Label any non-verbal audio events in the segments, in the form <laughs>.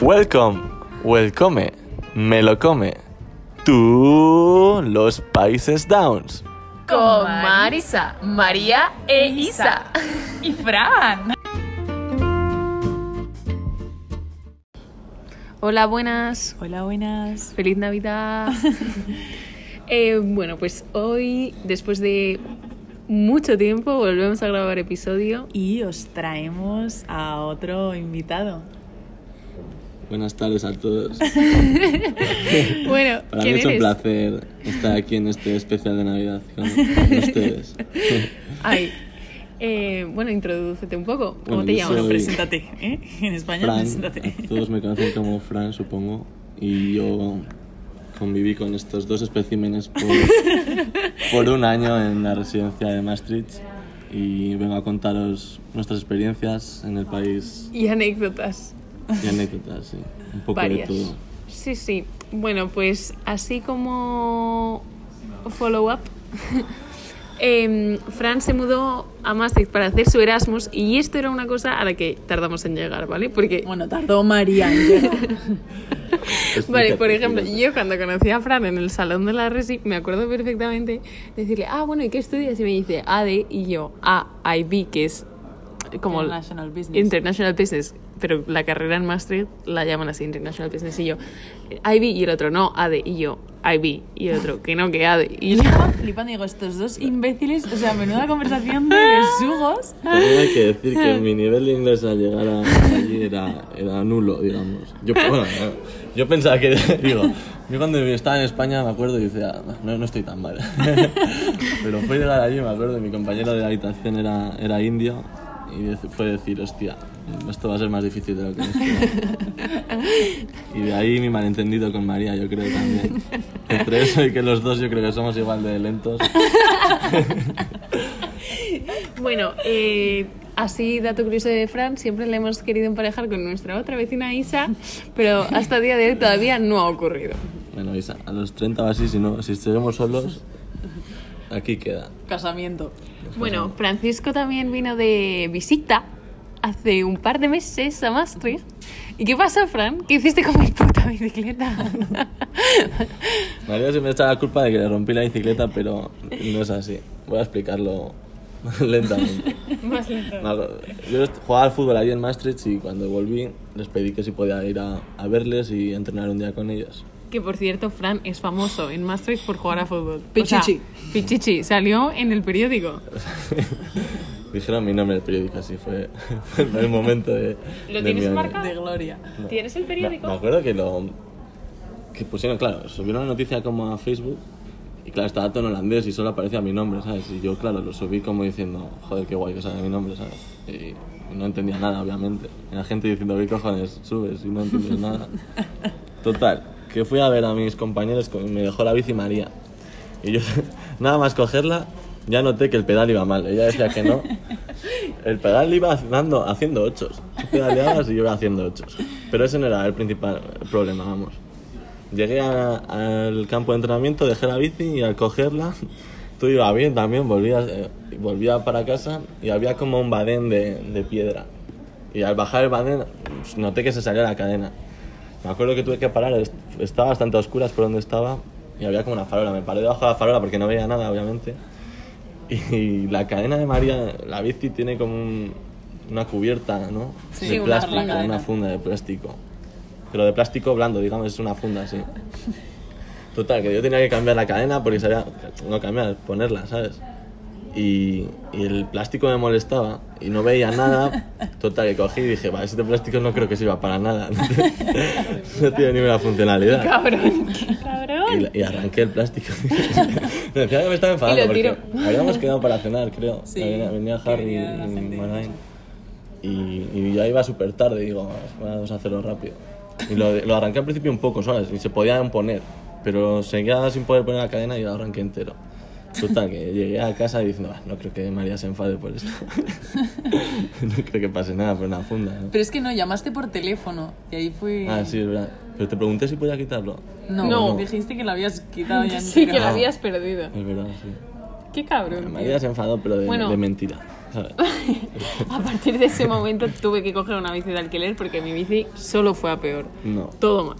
Welcome, welcome, me lo come. Tú, los Países Downs. Con Marisa, María e Isa. Y Fran. Hola, buenas. Hola, buenas. Feliz Navidad. <laughs> Eh, bueno, pues hoy, después de mucho tiempo, volvemos a grabar episodio. Y os traemos a otro invitado. Buenas tardes a todos. <laughs> Bueno, Para mí ¿quién es un eres? placer estar aquí en este especial de Navidad con, con ustedes. <laughs> Ay, eh, bueno, introdúcete un poco. ¿Cómo Bueno, te llamas? soy- Preséntate, ¿eh? En España, Fran, preséntate. todos me conocen como Fran, supongo. Y yo conviví con estos dos especímenes por, <laughs> por un año en la residencia de Maastricht. Y vengo a contaros nuestras experiencias en el país Y anécdotas. <laughs> y anécdotas, sí. Un poco Varias. de todo. Sí, sí. Bueno, pues así como follow-up, <laughs> em, Fran se mudó a Maastricht para hacer su Erasmus y esto era una cosa a la que tardamos en llegar, ¿vale? Porque, <laughs> Bueno, tardó María en llegar. vale, por ejemplo, yo cuando conocí a Fran en el salón de la Resi, me acuerdo perfectamente decirle, ah, bueno, ¿y qué estudias? Y me dice AD y yo, AIB, que es como... International Business. International Business, pero la carrera en Maastricht la llaman así, International Business, y yo, IB, y el otro, no, AD, y yo, IB, y el otro, que no, que AD, y yo, Estaba flipando, digo, estos dos imbéciles, o sea, menuda conversación de besugos. También hay que decir que mi nivel de inglés al llegar a- allí era, era nulo, digamos. Yo, bueno, no, yo pensaba que, <laughs> digo, yo cuando estaba en España me acuerdo y decía, no, no estoy tan mal. <laughs> Pero fue llegar allí, me acuerdo, mi compañero de habitación era, era indio y fue decir, hostia, esto va a ser más difícil de lo que me esperaba. <laughs> Y de ahí mi malentendido con María, yo creo también. Entre eso y que los dos yo creo que somos igual de lentos. <laughs> bueno, eh, así, dato curioso de Fran, siempre le hemos querido emparejar con nuestra otra vecina Isa, pero hasta el día de hoy todavía no ha ocurrido. Bueno, Isa, a los 30 o así, si, no, si seguimos solos, aquí queda. Casamiento. Bueno, Francisco también vino de visita hace un par de meses a Maastricht. ¿Y qué pasó, Fran? ¿Qué hiciste con mi puta bicicleta? <laughs> María se me echa la culpa de que le rompí la bicicleta, pero no es así. Voy a explicarlo <laughs> lentamente. Más lento. Me acuerdo- Yo jugaba al fútbol allí en Maastricht y cuando volví les pedí que si podía ir a, a verles y entrenar un día con ellos. Que por cierto, Fran es famoso en Maastricht por jugar a fútbol. Pichichi. O sea, Pichichi. Salió en el periódico. <laughs> Dijeron mi nombre en el periódico, así fue, <laughs> fue el momento de... ¿Lo de tienes marcado? De gloria. ¿Tienes el Me, periódico? me acuerdo que lo que pusieron, claro, subieron la noticia como a Facebook y claro, estaba todo en holandés y solo aparecía mi nombre, ¿sabes? Y yo, claro, lo subí como diciendo, joder, qué guay que sale mi nombre, ¿sabes? Y no entendía nada, obviamente. Y la gente diciendo, ¿qué cojones subes y no entiendes nada? <laughs> Total, que fui a ver a mis compañeros y me dejó la bici María. Y yo, <laughs> nada más cogerla, ya noté que el pedal iba mal. Ella decía que no. <laughs> El pedal iba dando, haciendo ochos. Tú pedaleabas y yo iba haciendo ochos. Pero ese no era el principal problema, vamos. Llegué a- al campo de entrenamiento, dejé la bici y al cogerla, <laughs> todo iba bien también, volvía, eh, volvía para casa y había como un badén de, de piedra. Y al bajar el badén pues, noté que se salía la cadena. Me acuerdo que tuve que parar, est- estaba bastante a oscuras por donde estaba y había como una farola. Me paré debajo de la farola porque no veía nada, obviamente. <laughs> Y la cadena de María, la bici tiene como un- una cubierta, ¿no? Sí, de una plástico, cadena. una funda de plástico. Pero de plástico blando, digamos, es una funda así. <laughs> Total, que yo tenía que cambiar la cadena porque sabía, no cambiar, ponerla, ¿sabes? Y, y el plástico me molestaba y no veía nada. <laughs> Total, que cogí y dije, vale, este plástico no creo que sirva para nada. <laughs> <laughs> no tiene ninguna funcionalidad. Cabrón, qué cabrón. Y, y arranqué el plástico. me decía que me estaba enfadando porque habíamos quedado para cenar, creo. Sí, venía, venía Harry venía y. Marain. Y, y ya iba súper tarde, digo, vamos a hacerlo rápido. Y lo, lo arranqué al principio un poco, ¿sabes? Y se podían poner, pero seguía sin poder poner la cadena y lo arranqué entero. Total, que llegué a casa diciendo, "Bah, no creo que María se enfade por esto. <laughs> no creo que pase nada por una funda. ¿no? Pero es que no, llamaste por teléfono y ahí fue... Ah, sí, es verdad. Pero te pregunté si podía quitarlo. No, No. dijiste que lo habías quitado ya <laughs> Sí, que la habías perdido. Es verdad, sí. Qué cabrón. tío. María se enfadó, pero de, Bueno. de mentira. ¿sabes? <laughs> A partir de ese momento tuve que coger una bici de alquiler porque mi bici solo fue a peor. No. Todo mal.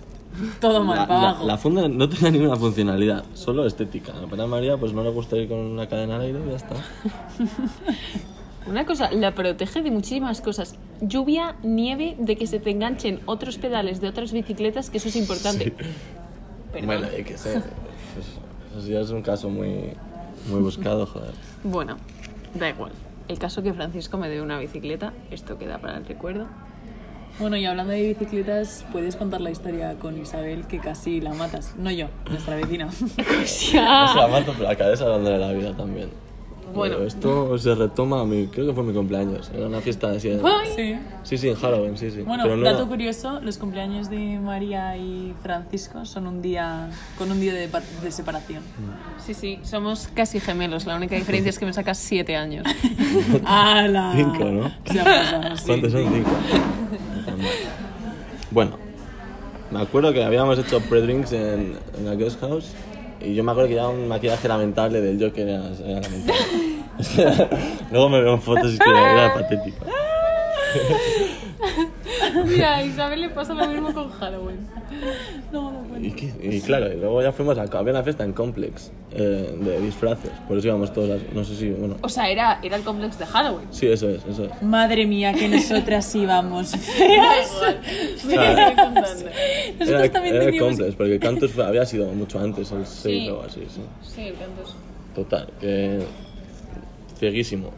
Todo mal, La, para la- abajo. la funda no tenía ninguna funcionalidad, solo estética. A la María pues no le gusta ir con una cadena al aire y ya está. <laughs> Una cosa, la protege de muchísimas cosas. Lluvia, nieve, de que se te enganchen otros pedales de otras bicicletas, que eso es importante. Perdón. Bueno, hay que ser. Pues, eso ya es un caso muy, muy buscado, joder. Bueno, da igual. El caso que Francisco me dé una bicicleta, esto queda para el recuerdo. Bueno, y hablando de bicicletas, puedes contar la historia con Isabel que casi la matas. No yo, nuestra vecina. <laughs> No se la mato, pero acabé salvándole la vida también. Bueno. Pero esto se retoma a mi, creo que fue mi cumpleaños. Era una fiesta así. Sí. Sí, sí, en Halloween, sí, sí. Bueno, pero no dato era- curioso, los cumpleaños de María y Francisco son un día con un día de, de separación. Sí, sí, somos casi gemelos. La única diferencia es que me sacas siete años. <laughs> ¡Hala! Cinco, ¿no? Se ha pasado, sí. ¿Cuántos son? Cinco. <laughs> bueno, me acuerdo que habíamos hecho pre-drinks en, la guest house y yo me acuerdo que llevaba un maquillaje lamentable del Joker, era, era <laughs> Luego me veo en fotos y es que era patético. <laughs> <laughs> Mira, a Isabel le pasa lo mismo con Halloween. <laughs> No, no puedo. Y, y claro, y luego ya fuimos a había una fiesta en Complex eh, de disfraces, por eso íbamos todos, a- no sé si, bueno, O sea, era, era el complex de Halloween. sí, eso es, eso es. Madre mía, que nosotras <laughs> íbamos feas. Claro. Nosotros Era, también era el teníamos... Complex, porque el Cantus fue- había sido mucho antes, el 6 Sí. o así, sí. Sí, el canto Total, que. cieguísimo.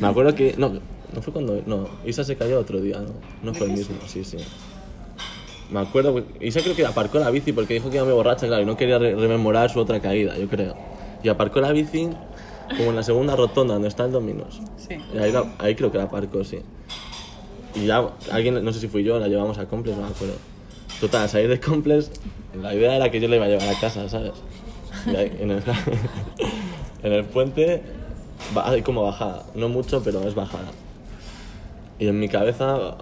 Me acuerdo que. No, no fue cuando. No, Isa se cayó otro día, ¿no? No fue el mismo, sí, sí. Me acuerdo que. Isa creo que aparcó la bici porque dijo que iba muy borracha, claro, y no quería re- rememorar su otra caída, yo creo. Y aparcó la bici como en la segunda rotonda donde está el Dominos. Sí. Y ahí, la- ahí creo que la aparcó, sí. Y ya alguien, no sé si fui yo, la llevamos a Complex, no me acuerdo. Total, salir de Complex, la idea era que yo la iba a llevar a casa, ¿sabes? Y ahí, en, el, <laughs> en el puente hay como bajada, no mucho, pero es bajada. Y en mi cabeza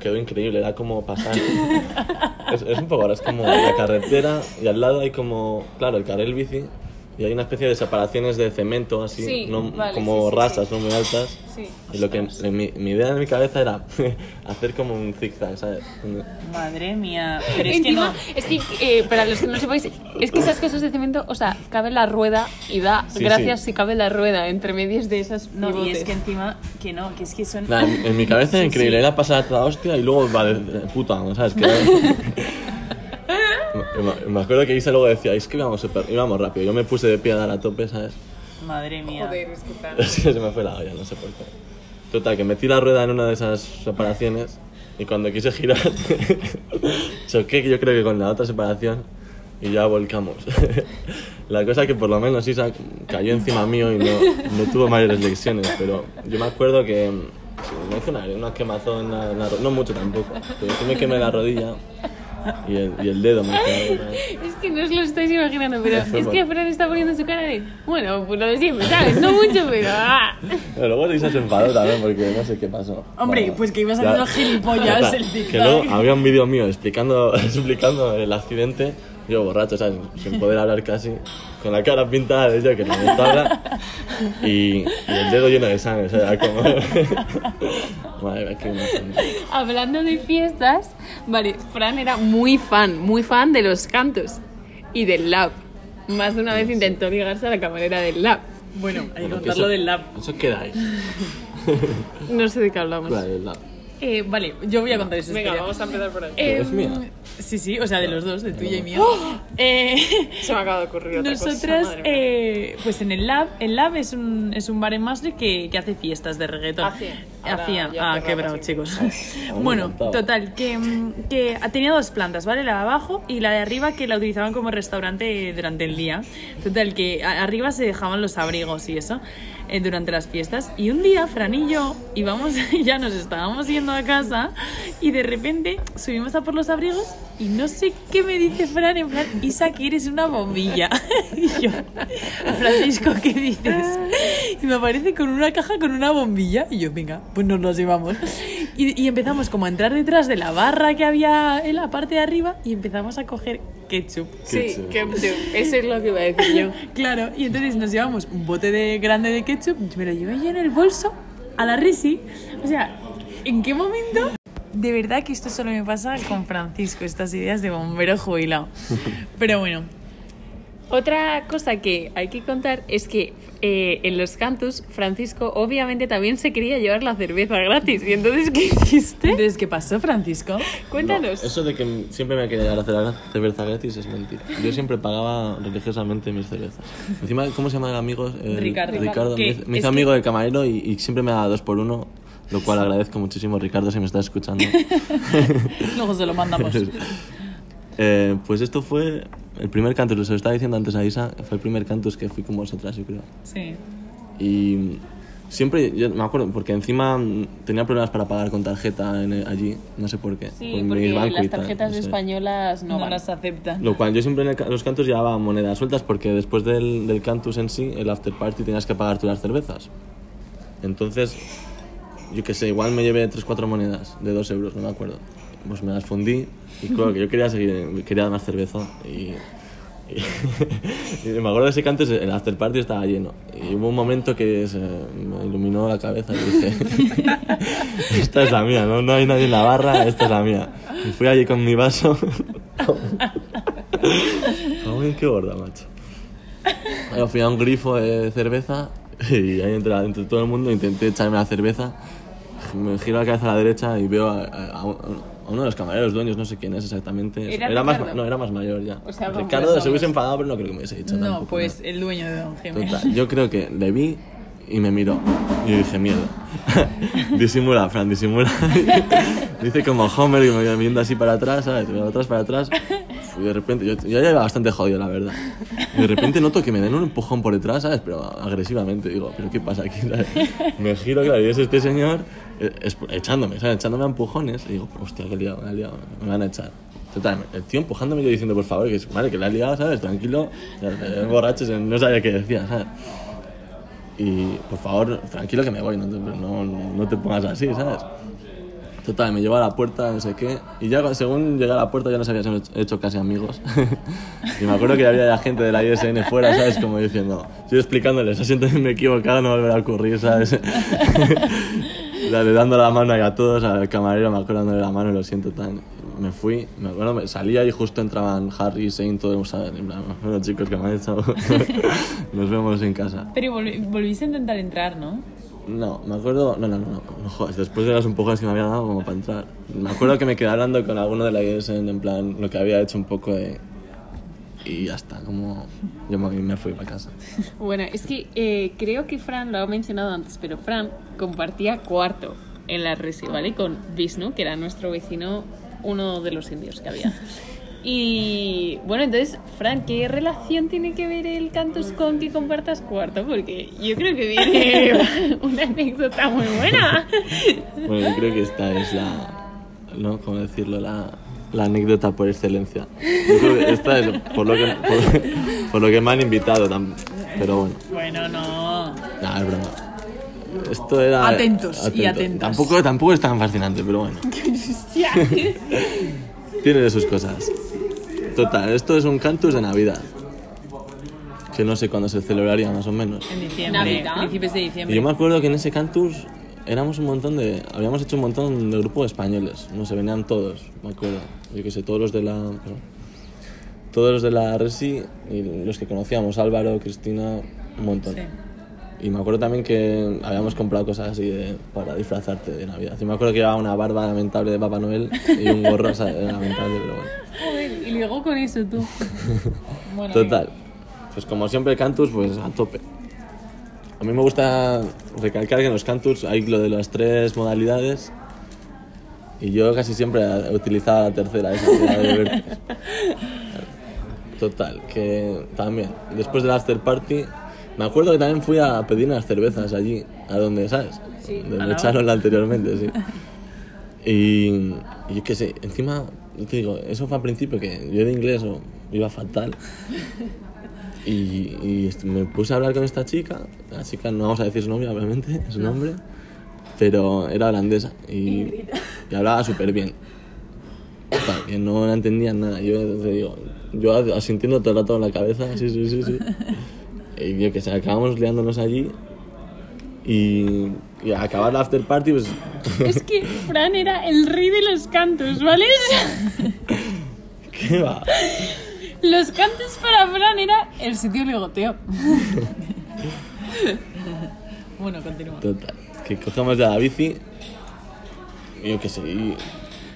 quedó increíble, era como pasar. <laughs> es, es un poco ahora, es como la carretera y al lado hay como, claro, el carril bici y hay una especie de separaciones de cemento así, Sí, no, vale, como sí, sí, rasas, sí. no muy altas. Sí. Y lo que mi, mi idea en mi cabeza era <laughs> hacer como un zigzag, ¿sabes? Madre mía, pero es que Encima, no. es que, eh, para los que no sepáis, es que esas cosas de cemento, o sea, cabe la rueda y da Sí, gracias sí. si cabe la rueda entre medias de esas No, y pivotes. es que encima, que no, que es que son... Nada, en, en mi cabeza <laughs> era increíble, era pasar a toda hostia y luego, vale, puta, ¿no? ¿sabes? Que <laughs> me, acuerdo que Isa luego decía, es que íbamos, súper- íbamos rápido. Yo me puse de pie a dar a tope, ¿sabes? Madre mía. Joder, es que tal. <laughs> Es que se me fue la olla, no sé por qué. Total, que metí la rueda en una de esas separaciones y cuando quise girar, <laughs> choqué yo creo que con la otra separación y ya volcamos. <laughs> la cosa que por lo menos Isa cayó encima mío y no, no tuvo mayores lesiones, pero yo me acuerdo que mm, sí, me hizo una, una quemazón, la ro- no mucho tampoco, pero sí me quemé la rodilla y el, y el dedo me quedó. <laughs> Es que no os lo estáis imaginando, pero es que Fran está poniendo su cara de, bueno, pues lo de siempre, ¿sabes? No mucho, pero... ah. Pero luego Isa se enfadó también porque no sé qué pasó. Hombre, Bueno, pues que ibas haciendo gilipollas el Que zigzag. luego había un vídeo mío explicando, <laughs> explicando el accidente, yo borracho, ¿sabes? Sin poder hablar casi, con la cara pintada de yo que no me habla y, y el dedo lleno de sangre, o sea, era como... <laughs> Madre mía, qué imagen. Hablando de fiestas, vale, Fran era muy fan, muy fan de los cantos y del lab. Más de una vez intentó ligarse a la camarera del lab. Bueno, hay que Bueno, que contarlo eso- del lab. Eso queda ahí. No sé de qué hablamos. Claro, el lab. Eh, vale, yo voy a contar esa Venga, historia. vamos a empezar por ahí. Eh, ¿Es mía? Sí, sí, o sea, de los dos, de tuya y mía. Eh, Se me acaba de ocurrir otra cosa, Nosotras, madre mía. eh, pues en el Lab, el Lab es un, es un bar en Masri que, que hace fiestas de reggaetón. Hacía. Ahora Hacía, ya ah, quebrado, sí. chicos. bueno, total, que, que tenía dos plantas, ¿vale? La de abajo y la de arriba que la utilizaban como restaurante durante el día. Total, que arriba se dejaban los abrigos y eso eh, durante las fiestas. Y un día, Fran y yo íbamos, <laughs> ya nos estábamos yendo a casa y de repente subimos a por los abrigos y no sé qué me dice Fran, en plan, Isa, que eres una bombilla. <laughs> y yo, Francisco, ¿qué dices? Y me aparece con una caja con una bombilla y yo, venga, pues nos los llevamos. Y, y empezamos como a entrar detrás de la barra que había en la parte de arriba y empezamos a coger ketchup. Sí, Ketchup. Eso es lo que iba a decir yo. <laughs> Claro, y entonces nos llevamos un bote de grande de ketchup, me lo llevé yo en el bolso a la risi. O sea, ¿en qué momento? De verdad que esto solo me pasa con Francisco, estas ideas de bombero jubilado. <laughs> Pero bueno, Otra cosa que hay que contar es que eh, en los cantos Francisco obviamente también se quería llevar la cerveza gratis. ¿Y entonces qué hiciste? entonces, ¿qué pasó, Francisco? Cuéntanos. No, eso de que siempre me quería hacer la cerveza gratis es mentira. Yo siempre pagaba religiosamente mis cervezas. Encima, ¿cómo se llama el amigo? El- Ricardo. Ricardo. Que Me hizo, hizo que- amigo del camarero y, y siempre me daba dos por uno, lo cual agradezco muchísimo, Ricardo, si me estás escuchando. <laughs> Luego se lo mandamos. <laughs> Eh, pues esto fue el primer cantus, os lo estaba diciendo antes a Isa, fue el primer cantus que fui con vosotras, yo creo. Sí. Y siempre, yo me acuerdo, porque encima tenía problemas para pagar con tarjeta en el- allí, no sé por qué. Sí, por porque las tal, tarjetas no sé. españolas no, No, las aceptan. Lo cual yo siempre en el los cantos llevaba monedas sueltas porque después del, del cantus en sí, el after party tenías que pagar tú las cervezas. Entonces, yo qué sé, igual me llevé 3-4 monedas de 2 euros, no me acuerdo. Pues me las fundí y claro que yo quería seguir, quería más cerveza y, y- <laughs> y me acuerdo de ese canto, el after party estaba lleno y hubo un momento que se me iluminó la cabeza y dije, <laughs> esta es la mía, ¿no? no hay nadie en la barra, esta es la mía. Y fui allí con mi vaso. <laughs> Uy, qué gorda, macho. Luego fui a un grifo de cerveza y ahí entre, entre todo el mundo intenté echarme la cerveza. Me giro la cabeza a la derecha y veo a, a- a uno de los camareros dueños, no sé quién es exactamente. ¿Era más, no, era más mayor ya. O sea, Ricardo se hubiese enfadado, pero no creo que me hubiese dicho No, tampoco, pues ¿no? el dueño de Don Gemel. Total, yo creo que le vi y me miró. Y yo dije, mierda. <laughs> disimula, Fran, disimula. <laughs> Dice como Homer y me viendo así para atrás, ¿sabes? Para atrás, para atrás. Y de repente, yo, ya iba bastante jodido, la verdad. De repente noto que me den un empujón por detrás, ¿sabes? Pero agresivamente. Digo, ¿pero qué pasa aquí? ¿sabes? Me giro, claro, y es este señor eh, echándome, ¿sabes? Echándome a empujones. Y digo, hostia, he liado, me he liado, me van a echar. Total, el tío empujándome yo diciendo, por favor, que es madre, que la he liado, ¿sabes? Tranquilo, borrachos, no sabía qué decía, ¿sabes? Y por favor, tranquilo que me voy, no te, no, no te pongas así, ¿sabes? Total, me llevó a la puerta, no sé qué. Y ya según llegué a la puerta ya nos habíamos hecho casi amigos. <laughs> y me acuerdo que había ya gente de la ISN fuera, ¿sabes? Como diciendo, yo explicándoles, lo siento, <laughs> me he equivocado, no volverá a ocurrir, ¿sabes? <laughs> Dale, dando la mano a todos, al camarero me acuerdo dándole la mano lo siento tan. Me fui, me acuerdo, me salía y justo entraban Harry, Saint, todos, ¿sabes? Bueno chicos, que me han hecho. Nos vemos en casa. Pero volvi- volviste a intentar entrar, ¿no? No, me acuerdo. No, no, no, no, no jodas. Después de las empujones que me había dado como para entrar. Me acuerdo que me quedé hablando con alguno de la ISN, en plan, lo que había hecho un poco de. Y ya está, como. Yo me, me fui para casa. <laughs> Bueno, es que eh, creo que Fran lo ha mencionado antes, pero Fran compartía cuarto en la Resi, ¿vale? Con Vishnu, que era nuestro vecino, uno de los indios que había. <laughs> Y bueno, entonces, Fran, ¿qué relación tiene que ver el cantus con que compartas cuarto? Porque yo creo que viene <laughs> una anécdota muy buena. Bueno, yo creo que esta es la. ¿No? ¿Cómo decirlo? La, la anécdota por excelencia. Yo creo que esta es por lo que, por, por lo que me han invitado. Pero bueno, Bueno, no. nada, es broma. Esto era. Atentos y atento. atentas. Tampoco, tampoco es tan fascinante, pero bueno. <laughs> Hostia. <laughs> Tiene de sus cosas. Total, esto es un cantus de Navidad. Que no sé cuándo se celebraría más o menos. En diciembre, Navidad. principios de Y diciembre. yo me acuerdo que en ese cantus éramos un montón de... Habíamos hecho un montón de grupos españoles. No sé, venían todos, me acuerdo. Yo qué sé, todos los de la... perdón. Todos los de la Resi y los que conocíamos, Álvaro, Cristina, un montón. Sí. Y me acuerdo también que habíamos comprado cosas así de- para disfrazarte de Navidad. Y me acuerdo que llevaba una barba lamentable de Papá Noel y un gorro o sea, lamentable, pero bueno. Joder, y luego con eso tú. <laughs> Bueno, Total. Pues como siempre, Cantus, pues a tope. A mí me gusta recalcar que en los Cantus hay lo de las tres modalidades y yo casi siempre he utilizado la tercera, esa que era de vértices. <laughs> Total, que también, después del after party, me acuerdo que también fui a pedir unas cervezas allí, a donde, ¿sabes? Sí, Donde me la echaron anteriormente, sí. <laughs> Y, y yo qué sé, encima, yo te digo, eso fue al principio que yo de inglés oh, iba fatal. <laughs> Y, y me puse a hablar con esta chica, la chica no vamos a decir su nombre, obviamente, <laughs> su nombre, pero era holandesa y, y hablaba súper bien. Total, que no la entendían nada. Yo te digo, yo asintiendo todo el rato en la cabeza, sí, sí, sí, sí. Y yo que sé, acabamos liándonos allí y, y al acabar la after party, pues <laughs> Es que Fran era el rey de los cantos, ¿vale? <laughs> ¿qué va? Los cantos para Fran era el sitio ligoteo. <laughs> Bueno, continúa. Total, que cogemos ya la bici y yo qué sé, y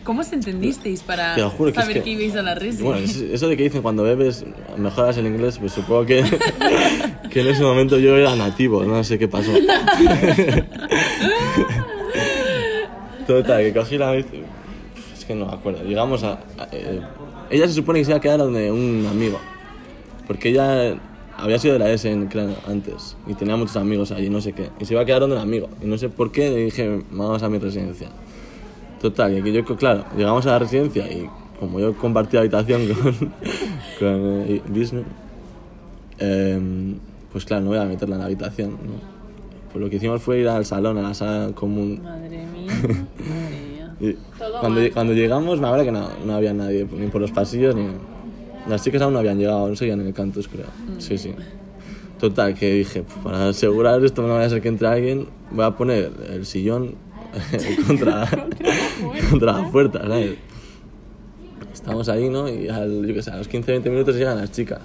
¿Cómo os entendisteis para Te lo juro que es saber que- que ibais a la resi? Bueno, es- eso de que dicen cuando bebes mejoras el inglés, pues supongo que, <laughs> que en ese momento yo era nativo, no sé qué pasó. <laughs> Total, que cogí la. Es que no me acuerdo. Llegamos a. a- eh, ella se supone que se iba a quedar donde un amigo. Porque ella había sido de la S en antes. Y tenía muchos amigos allí, no sé qué. Y se iba a quedar donde un amigo. Y no sé por qué le dije, vamos a mi residencia. Total, que yo, claro, llegamos a la residencia y como yo compartí habitación <laughs> con, con eh, Vishnu, em, pues claro, no voy a meterla en la habitación. ¿no? Pues lo que hicimos fue ir al salón, a la sala común. Madre mía, <laughs> madre mía. Y cuando, cuando llegamos, me acuerdo que no, no había nadie, ni por los pasillos, ni... Las chicas aún no habían llegado, no seguían en el campus, creo. Sí, sí. Total, que dije, "Pf, para asegurar esto no vaya a ser que entre alguien, voy a poner el sillón <laughs> contra, <laughs> contra la puerta, ¿sabes? Estamos ahí, ¿no? Y al, yo qué sé, a los 15-20 minutos llegan las chicas.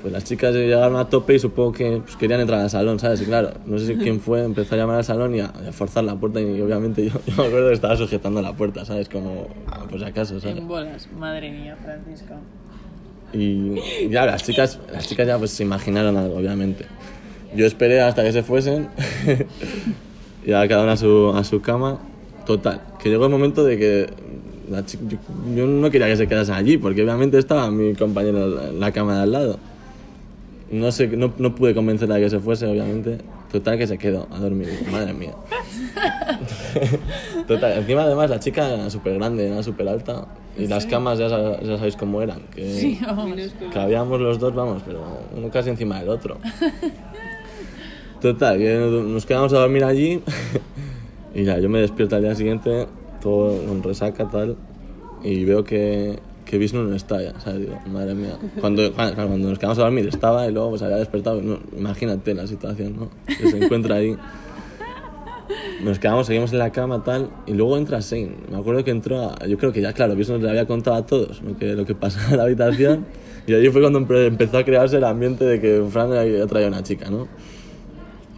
Pues las chicas llegaron a tope y supongo que pues, querían entrar al salón, ¿sabes? Y claro, no sé si quién fue, empezó a llamar al salón y a, y a forzar la puerta y obviamente yo, yo me acuerdo que estaba sujetando la puerta, ¿sabes? Como, ah, si acaso, ¿sabes? En bolas, madre mía, Francisco. Y ya las chicas, las chicas ya pues se imaginaron algo, obviamente. Yo esperé hasta que se fuesen, <laughs> y ya cada una a su, a su cama. Total, que llegó el momento de que la chi- yo, yo no quería que se quedasen allí, porque obviamente estaba mi compañero en la cama de al lado. No, sé, no, no pude convencerla de que se fuese, obviamente. Total, que se quedó a dormir. Madre mía. <laughs> Total, encima además la chica era súper grande, era súper alta. Y las camas ya, ya sabéis cómo eran. Que Sí, vamos. cabíamos los dos, vamos, pero uno casi encima del otro. <laughs> Total, que nos quedamos a dormir allí. <laughs> y ya, yo me despierto al día siguiente, todo con resaca tal. Y veo que, que Vishnu no está ya, ¿sabes? Digo, madre mía. <laughs> Cuando, claro, cuando nos quedamos a dormir estaba y luego pues había despertado. No, imagínate la situación, ¿no? Que se encuentra ahí. Nos quedamos, seguimos en la cama tal, y luego entra Shane. Me acuerdo que entró, a- yo creo que ya, claro, Vishnu le había contado a todos lo que, lo que pasaba en la habitación, y allí fue cuando empe- empezó a crearse el ambiente de que Fran había traído una chica, ¿no?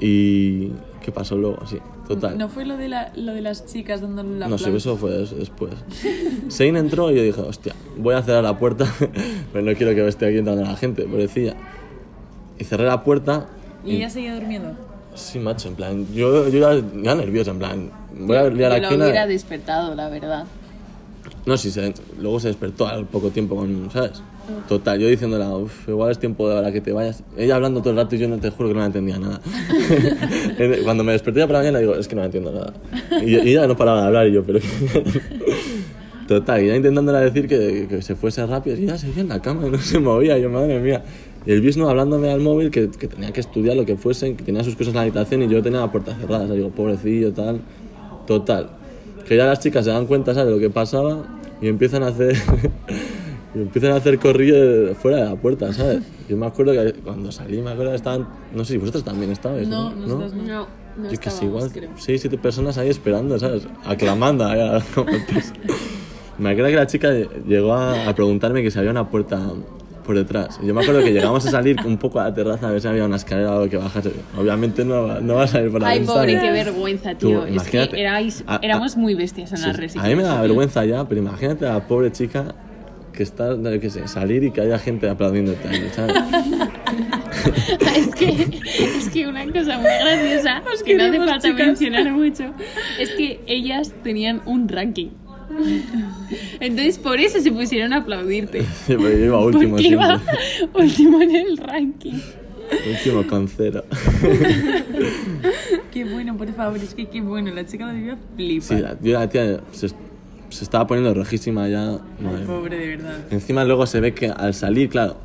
Y... ¿Qué pasó luego? Sí, total. ¿No fue lo de, la, lo de las chicas dándole la No sé, eso fue des- después. <laughs> Shane entró y yo dije, hostia, voy a cerrar la puerta, <laughs> pero no quiero que esté aquí entrando la gente, pobrecilla. Y cerré la puerta ¿Y ella seguía durmiendo? Sí, macho, en plan, yo, yo ya, ya nervioso, en plan, voy a liar aquí una- hubiera despertado, la verdad. No, sí, se, luego se despertó al poco tiempo, con, ¿sabes? Total, yo diciéndola, uff, igual es tiempo de ahora que te vayas. Ella hablando todo el rato y yo no te juro que no la entendía nada. <laughs> Cuando me desperté ya por la mañana digo, es que no la entiendo nada. Y, y ella no paraba de hablar y yo, pero... <laughs> Total, y ya intentándola decir que, que se fuese rápido y ella seguía en la cama y no se movía, yo, madre mía. Y el Vishnu hablándome al móvil que, que tenía que estudiar lo que fuese, que tenía sus cosas en la habitación y yo tenía la puerta cerrada. O sea, digo, pobrecillo, tal. Total. Que ya las chicas se dan cuenta, ¿sabes? De lo que pasaba y empiezan a hacer. Y empiezan a hacer corrillo de- fuera de la puerta, ¿sabes? <laughs> Yo me acuerdo que cuando salí, me acuerdo que estaban. No sé si vosotros también estabais. No, ¿no? nosotros no. No, no Yo que estábamos, igual creo. 6, 7 personas ahí esperando, ¿sabes? Aclamando. a- <laughs> me acuerdo que la chica llegó a, a preguntarme que si había una puerta por detrás. Yo me acuerdo que llegamos a salir un poco a la terraza a ver si había una escalera o algo que bajar. Obviamente no, va- no va a salir por la Ay, ventana. pobre, qué vergüenza, Tú, tío. es imagínate. que erais, A- éramos muy bestias en Sí, la sí. resi. A mí me da vergüenza ya, pero imagínate a la pobre chica que está, yo qué sé, salir y que haya gente aplaudiéndote ahí, ¿sabes? <laughs> es, que, es que una cosa muy graciosa, <laughs> que no hace falta chicas. mencionar <laughs> mucho, es que ellas tenían un ranking. Entonces por eso se pusieron a aplaudirte. Sí, pero yo iba último Porque siempre. iba último en el ranking. Último con cero. Qué bueno, por favor, es que qué bueno. La chica lo debía Sí, flipar. la, yo la tía se, se estaba poniendo rojísima ya. madre. Pobre, de verdad. Encima luego se ve que al salir, claro,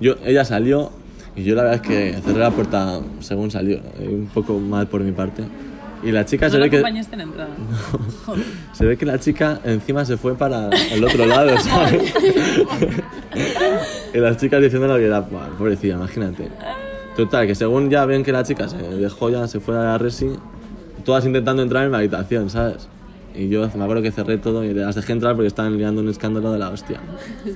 yo, ella salió y yo la verdad es que cerré la puerta según salió, eh, un poco mal por mi parte. Y la chica No se ve que en entrada. <laughs> Se ve que la chica encima se fue para el otro lado, <laughs> ¿sabes? <laughs> y las chicas diciendo que era, "Buah, pobrecilla, imagínate. Total, que según ya ven que la chica se dejó ya, se fue a la resi, todas intentando entrar en mi habitación, ¿sabes? Y yo me acuerdo que cerré todo y las dejé entrar porque estaban liando un escándalo de la hostia.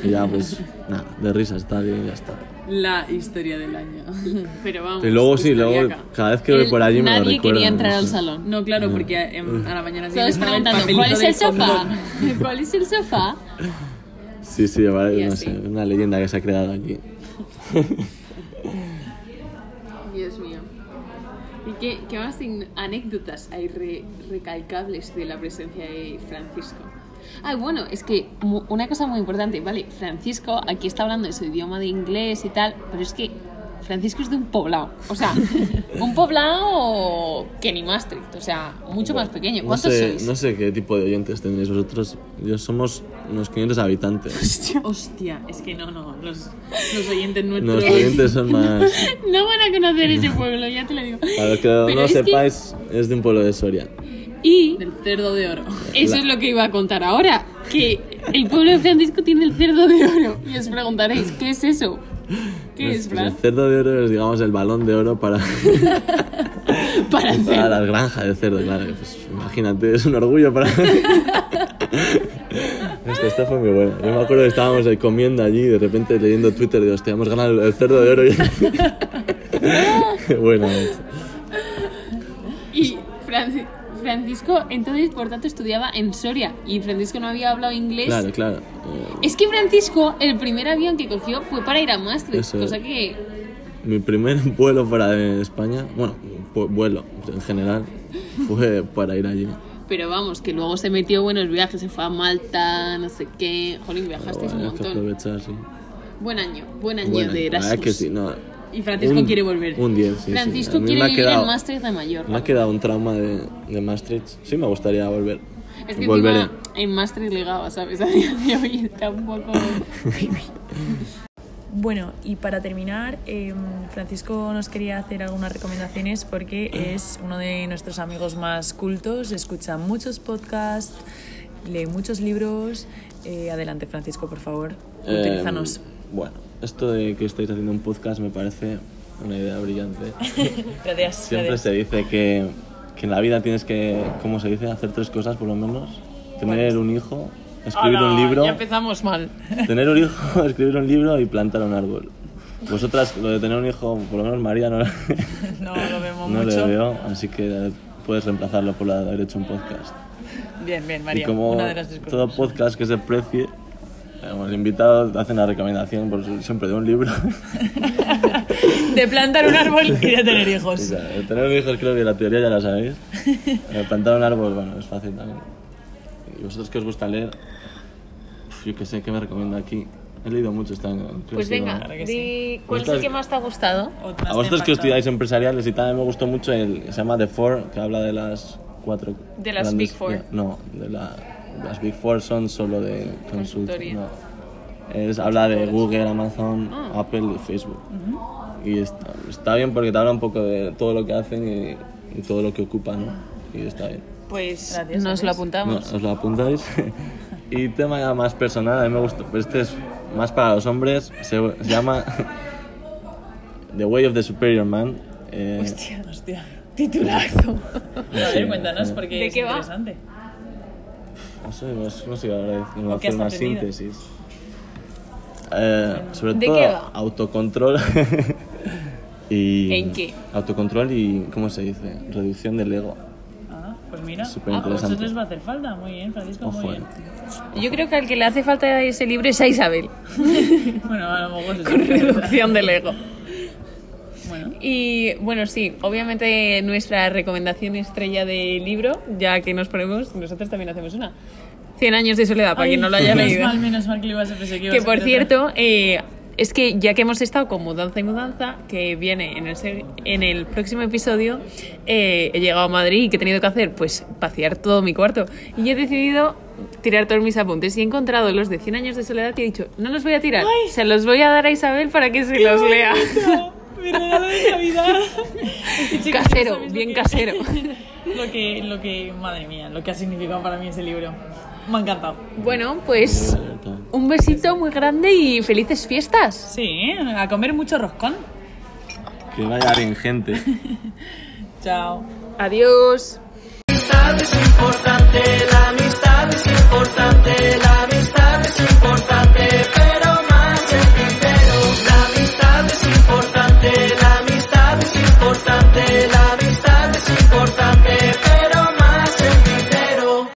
Y ya, pues, nada, de risa, está bien y ya está. La historia del año. <laughs> Pero vamos. Y luego sí, luego historiaca. cada vez que voy por allí me lo nadie recuerdan. quería entrar no al sé. salón. No, claro, porque em, <laughs> a la mañana Todos siguiente el preguntando, ¿cuál es el sofá? <laughs> ¿Cuál es el sofá? Sí, sí, vale, no sé, una leyenda que se ha creado aquí. Dios mío. ¿Y qué, qué más anécdotas hay re- recalcables de la presencia de Francisco? Ah, bueno, es que una cosa muy importante, vale, Francisco aquí está hablando de su idioma de inglés y tal, pero es que Francisco es de un poblado, o sea, un poblado que ni Maastricht, o sea, mucho más pequeño. No ¿Cuántos sé, sois? no sé qué tipo de oyentes tendréis vosotros. Yo somos unos 500 habitantes. Hostia, es que no, no. Los, los oyentes nuestros. Nuestros oyentes son más. No van a conocer ese pueblo, ya te lo digo. Para los que Pero no es que- sepáis, es de un pueblo de Soria. Y Del cerdo de oro. eso La- es lo que iba a contar ahora, que el pueblo de Francisco tiene el cerdo de oro. Y os preguntaréis, ¿qué es eso? <laughs> ¿Qué es, Pues el Fran? cerdo de oro es, digamos, el balón de oro para, <laughs> Para el para cerdo. las granjas de cerdo, claro. Pues, imagínate, es un orgullo para. <laughs> Esto, esto fue muy bueno. Yo me acuerdo que estábamos ahí comiendo allí y de repente leyendo Twitter de hostia, hemos ganado el, el cerdo de oro. bueno, Y Franci- Francisco, entonces, por tanto, estudiaba en Soria. Y Francisco no había hablado inglés. claro, claro. Eh, Es que Francisco, el primer avión que cogió fue para ir a Maastricht. Eso cosa es. que. Mi primer <laughs> vuelo fuera de España, bueno, vuelo en general, fue para ir allí. Pero vamos, que luego se metió buenos viajes, se fue a Malta, no sé qué. Jolín, viajasteis bueno, un que montón. aprovechar, sí. Buen año, buen año Bueno, de Erasmus. que sí, no. Y Francisco quiere volver. Un 10, sí. sí. Francisco mí quiere vivir quedado- en Maastricht de mayor. Me ha quedado un trauma de, de Maastricht. Sí, me gustaría volver. Es que Volveré. encima en Maastricht ligaba, ¿sabes? <laughs> A día de hoy está un poco... <laughs> Bueno, y para terminar, eh, Francisco nos quería hacer algunas recomendaciones porque es uno de nuestros amigos más cultos, escucha muchos podcasts, lee muchos libros. Eh, adelante, Francisco, por favor, Eh, utilízanos. bueno, esto de que estáis haciendo un podcast me parece una idea brillante. <laughs> Gracias. Siempre gracias. se dice que, que en la vida tienes que, ¿cómo se dice? Hacer tres cosas por lo menos. Tener un hijo, escribir Hola, un libro, Ya empezamos mal. tener un hijo, <laughs> escribir un libro y plantar un árbol. Vosotras, lo de tener un hijo, por lo menos María no, <laughs> No lo vemos no mucho. veo, así que puedes reemplazarlo por la de haber hecho un podcast. Bien, bien, María. y como una de las todo podcast que se precie, hemos invitado, hacen la recomendación por siempre de un libro. <laughs> De plantar un árbol y de tener hijos. de tener hijos creo que la teoría ya la sabéis. <laughs> Eh, Plantar un árbol, bueno, es fácil también. ¿Y vosotros qué os gusta leer? Yo qué sé, ¿qué me recomiendo aquí? He leído mucho este año. Pues venga, no. que di cuál es el que más te ha gustado. A vosotros que estudiáis empresariales y tal, me gustó mucho el que se llama The Four, que habla de las cuatro... De las Big Four. No, de la, las Big Four son solo de consultoría. Consultoría. No. Es, habla de Google, Amazon, Ah. Apple y Facebook. Y está, está bien porque te habla un poco de todo lo que hacen y, y todo lo que ocupan, ¿no? Y está bien. Pues Gracias, nos lo No, apuntamos. os lo apuntáis. <laughs> y tema ya más personal, a mí me gustó, pero este es más para los hombres, se, se llama <laughs> The Way of the Superior Man. Eh, Hostia, hostia. Titulazo. <laughs> A ver, cuéntanos porque ¿De es qué va? No sé, no, sé- no sé ahora ¿O qué hacer una aprendido? síntesis. Eh, sobre ¿De todo qué va? autocontrol <laughs> y ¿En qué? autocontrol y cómo se dice reducción del ego Ah, pues mira. Súper Ah, pues les va a hacer falta. Muy bien, Francisco, Ojo, muy bien. Yo creo que al que le hace falta ese libro es a Isabel. <laughs> Bueno, a lo mejor <laughs> Con reducción del ego. Y bueno, sí, obviamente nuestra recomendación estrella de libro, ya que nos ponemos, nosotros también hacemos una. 100 años de soledad, para Ay, quien no lo haya <laughs> menos leído. mal, menos mal que ibas a pensar que ibas Que a por cierto, eh, es que ya que hemos estado con Mudanza y Mudanza, que viene en el, en el próximo episodio, eh, he llegado a Madrid y ¿qué he tenido que hacer? Pues vaciar todo mi cuarto. Y he decidido tirar todos mis apuntes y he encontrado los de 100 años de soledad y he dicho, no los voy a tirar, se los voy a dar a Isabel para que se los lea. <laughs> Mi regalo de Navidad. <laughs> Chicos, Casero, ¿sabéis lo bien que- casero. <laughs> lo que, lo que, madre mía, lo que ha significado para mí ese libro. Me ha encantado. Bueno, pues un besito muy grande y felices fiestas. Sí, a comer mucho roscón. Que vaya bien gente. <laughs> Chao. Adiós.